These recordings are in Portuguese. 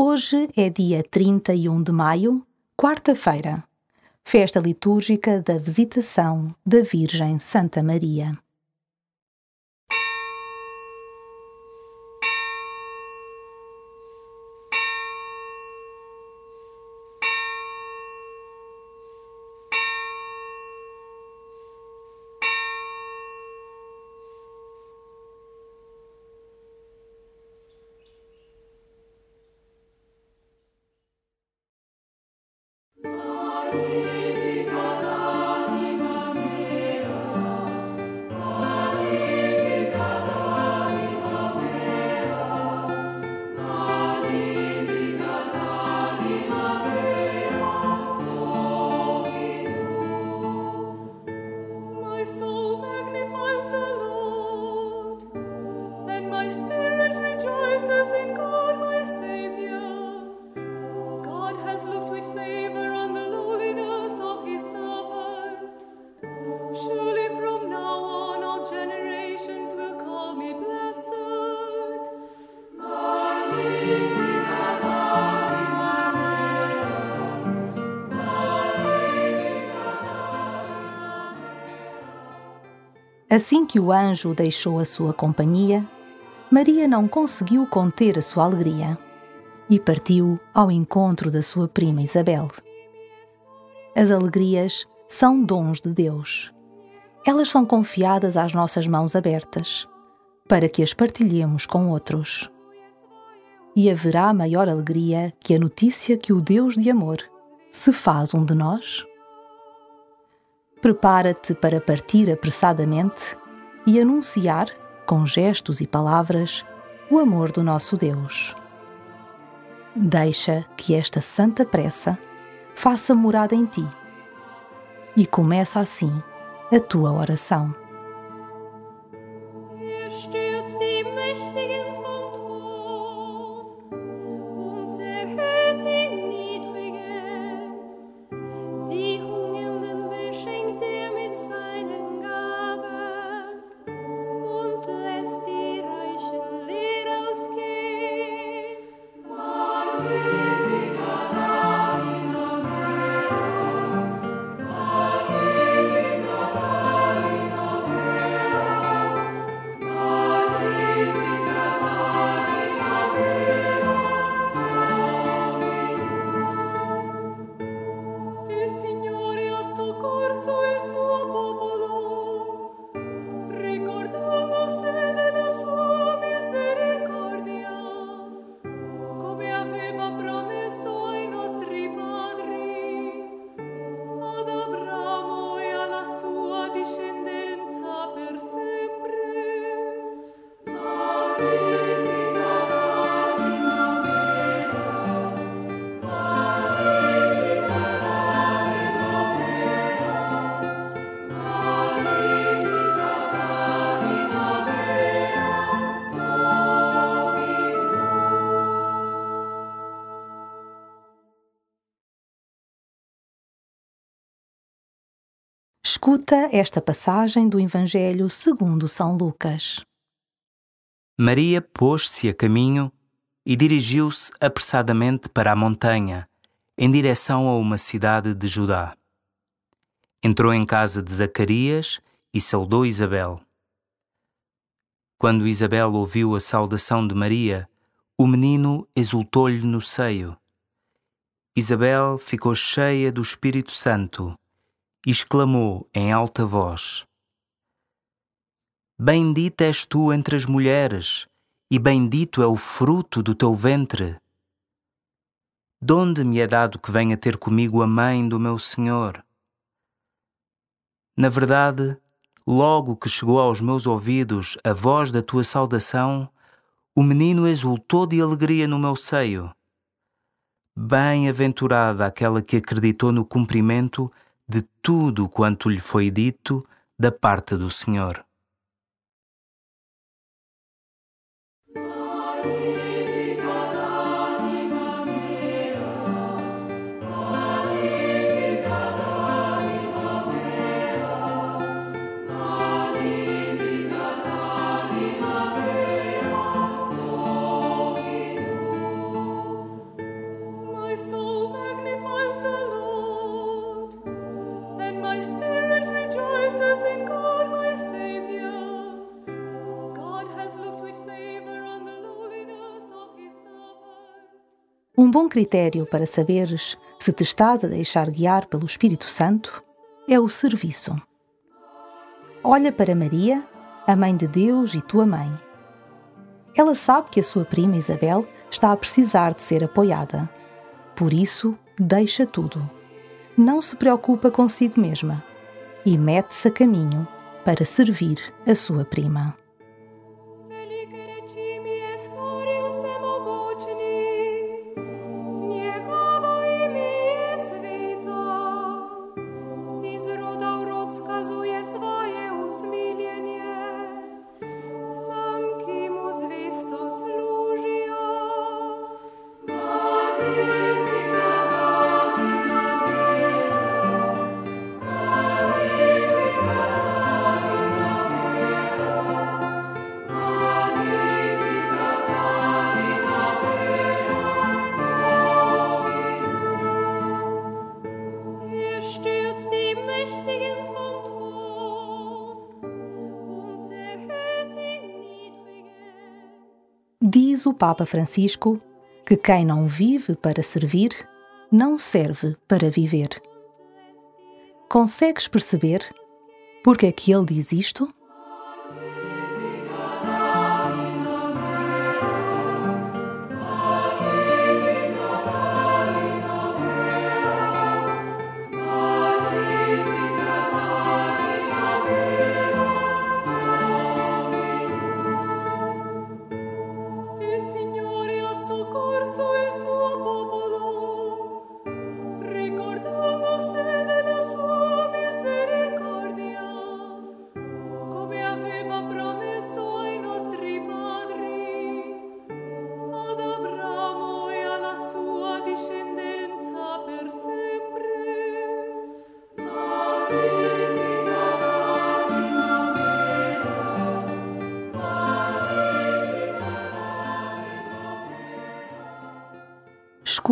Hoje é dia 31 de maio, quarta-feira, festa litúrgica da Visitação da Virgem Santa Maria. Assim que o anjo deixou a sua companhia, Maria não conseguiu conter a sua alegria e partiu ao encontro da sua prima Isabel. As alegrias são dons de Deus. Elas são confiadas às nossas mãos abertas, para que as partilhemos com outros. E haverá maior alegria que a notícia que o Deus de amor se faz um de nós? Prepara-te para partir apressadamente e anunciar, com gestos e palavras, o amor do nosso Deus. Deixa que esta santa pressa faça morada em ti e começa assim a tua oração. Escuta esta passagem do Evangelho segundo São Lucas. Maria pôs-se a caminho e dirigiu-se apressadamente para a montanha, em direção a uma cidade de Judá. Entrou em casa de Zacarias e saudou Isabel. Quando Isabel ouviu a saudação de Maria, o menino exultou-lhe no seio. Isabel ficou cheia do Espírito Santo exclamou em alta voz: Bendita és tu entre as mulheres, e bendito é o fruto do teu ventre. Donde me é dado que venha ter comigo a mãe do meu Senhor? Na verdade, logo que chegou aos meus ouvidos a voz da tua saudação, o menino exultou de alegria no meu seio. Bem-aventurada aquela que acreditou no cumprimento de tudo quanto lhe foi dito da parte do Senhor. Um bom critério para saberes se te estás a deixar guiar pelo Espírito Santo é o serviço. Olha para Maria, a mãe de Deus e tua mãe. Ela sabe que a sua prima Isabel está a precisar de ser apoiada. Por isso, deixa tudo. Não se preocupa consigo mesma e mete-se a caminho para servir a sua prima. Diz o Papa Francisco que quem não vive para servir, não serve para viver. Consegues perceber porque é que ele diz isto?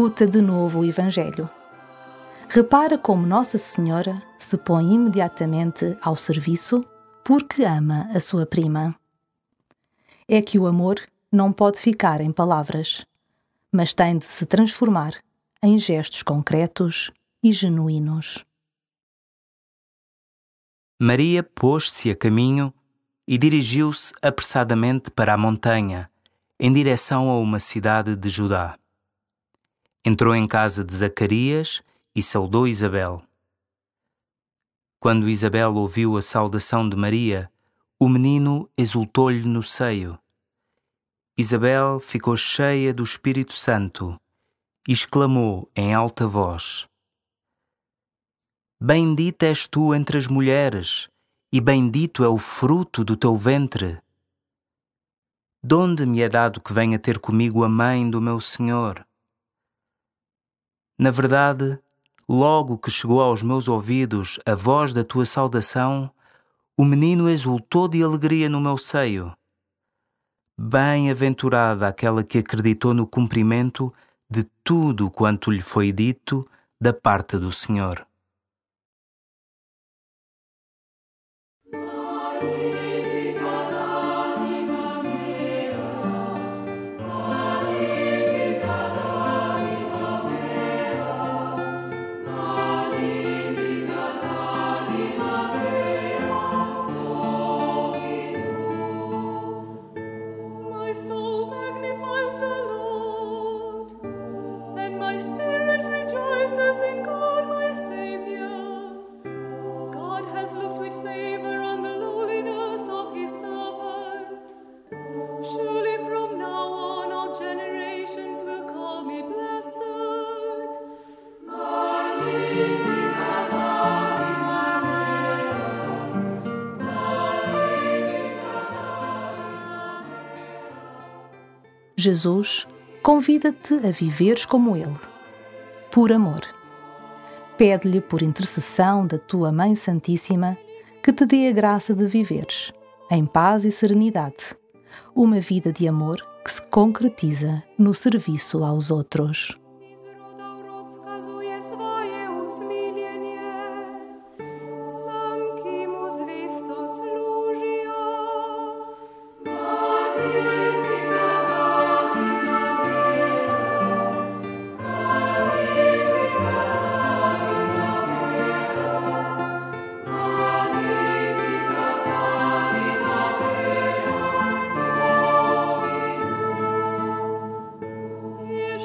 Escuta de novo o Evangelho. Repara como Nossa Senhora se põe imediatamente ao serviço porque ama a sua prima. É que o amor não pode ficar em palavras, mas tem de se transformar em gestos concretos e genuínos. Maria pôs-se a caminho e dirigiu-se apressadamente para a montanha, em direção a uma cidade de Judá. Entrou em casa de Zacarias e saudou Isabel. Quando Isabel ouviu a saudação de Maria, o menino exultou-lhe no seio. Isabel ficou cheia do Espírito Santo e exclamou em alta voz: Bendita és tu entre as mulheres, e bendito é o fruto do teu ventre. Donde me é dado que venha ter comigo a mãe do meu Senhor? Na verdade, logo que chegou aos meus ouvidos a voz da tua saudação, o menino exultou de alegria no meu seio. Bem-aventurada aquela que acreditou no cumprimento de tudo quanto lhe foi dito da parte do Senhor. Jesus convida-te a viveres como Ele, por amor. Pede-lhe, por intercessão da tua Mãe Santíssima, que te dê a graça de viveres, em paz e serenidade, uma vida de amor que se concretiza no serviço aos outros.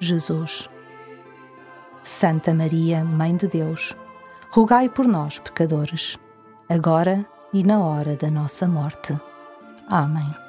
Jesus. Santa Maria, Mãe de Deus, rogai por nós, pecadores, agora e na hora da nossa morte. Amém.